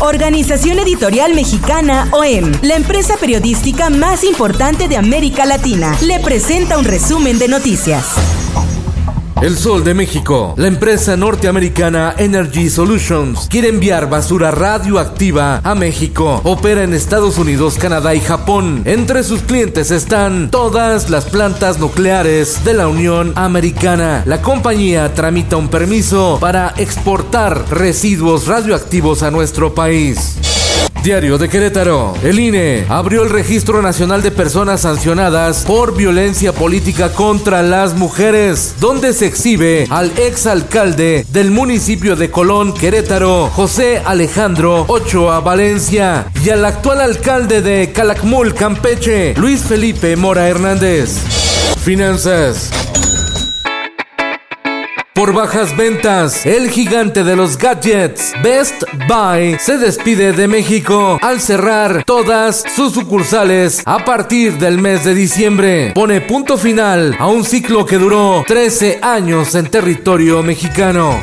Organización Editorial Mexicana OEM, la empresa periodística más importante de América Latina, le presenta un resumen de noticias. El Sol de México, la empresa norteamericana Energy Solutions, quiere enviar basura radioactiva a México. Opera en Estados Unidos, Canadá y Japón. Entre sus clientes están todas las plantas nucleares de la Unión Americana. La compañía tramita un permiso para exportar residuos radioactivos a nuestro país. Diario de Querétaro. El INE abrió el Registro Nacional de Personas Sancionadas por Violencia Política contra las Mujeres, donde se exhibe al exalcalde del municipio de Colón, Querétaro, José Alejandro Ochoa Valencia, y al actual alcalde de Calakmul, Campeche, Luis Felipe Mora Hernández. Finanzas. Por bajas ventas, el gigante de los gadgets, Best Buy, se despide de México al cerrar todas sus sucursales a partir del mes de diciembre. Pone punto final a un ciclo que duró 13 años en territorio mexicano.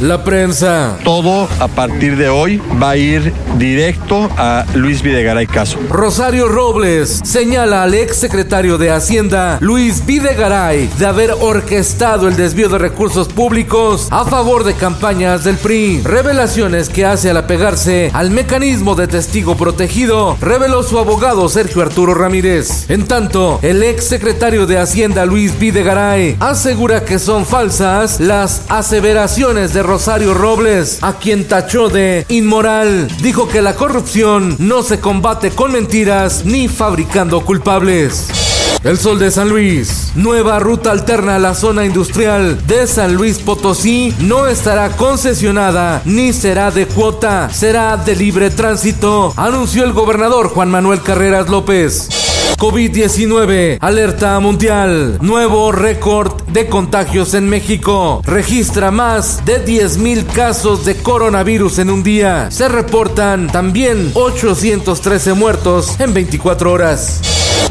La prensa. Todo a partir de hoy va a ir directo a Luis Videgaray Caso. Rosario Robles señala al ex secretario de Hacienda, Luis Videgaray, de haber orquestado el desvío de recursos públicos a favor de campañas del PRI. Revelaciones que hace al apegarse al mecanismo de testigo protegido, reveló su abogado Sergio Arturo Ramírez. En tanto, el ex secretario de Hacienda, Luis Videgaray, asegura que son falsas las aseveraciones de Rosario Robles, a quien tachó de inmoral. Dijo que la corrupción no se combate con mentiras ni fabricando culpables. El Sol de San Luis. Nueva ruta alterna a la zona industrial de San Luis Potosí no estará concesionada ni será de cuota, será de libre tránsito, anunció el gobernador Juan Manuel Carreras López. COVID-19, alerta mundial, nuevo récord de contagios en México. Registra más de 10.000 casos de coronavirus en un día. Se reportan también 813 muertos en 24 horas.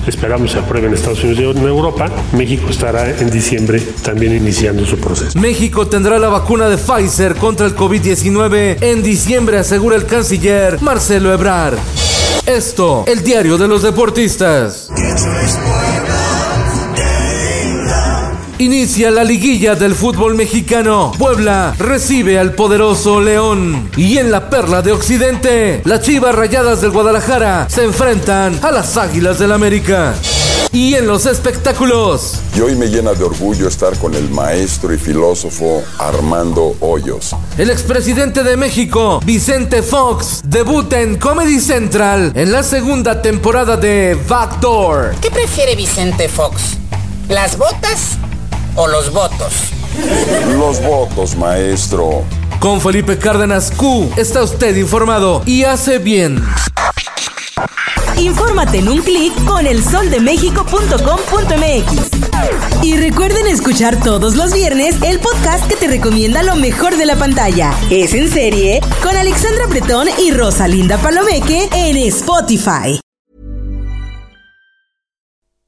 Esperamos se apruebe en Estados Unidos y en Europa. México estará en diciembre también iniciando su proceso. México tendrá la vacuna de Pfizer contra el COVID-19 en diciembre, asegura el canciller Marcelo Ebrard. Esto, el diario de los deportistas. Inicia la liguilla del fútbol mexicano. Puebla recibe al poderoso León. Y en la perla de Occidente, las Chivas Rayadas del Guadalajara se enfrentan a las Águilas del América. Y en los espectáculos. Y hoy me llena de orgullo estar con el maestro y filósofo Armando Hoyos. El expresidente de México, Vicente Fox, debuta en Comedy Central en la segunda temporada de Backdoor. ¿Qué prefiere Vicente Fox? ¿Las botas o los votos? Los votos, maestro. Con Felipe Cárdenas Q está usted informado y hace bien. Infórmate en un clic con elsoldemexico.com.mx. Y recuerden escuchar todos los viernes el podcast que te recomienda lo mejor de la pantalla. Es en serie con Alexandra Bretón y Rosalinda Palomeque en Spotify.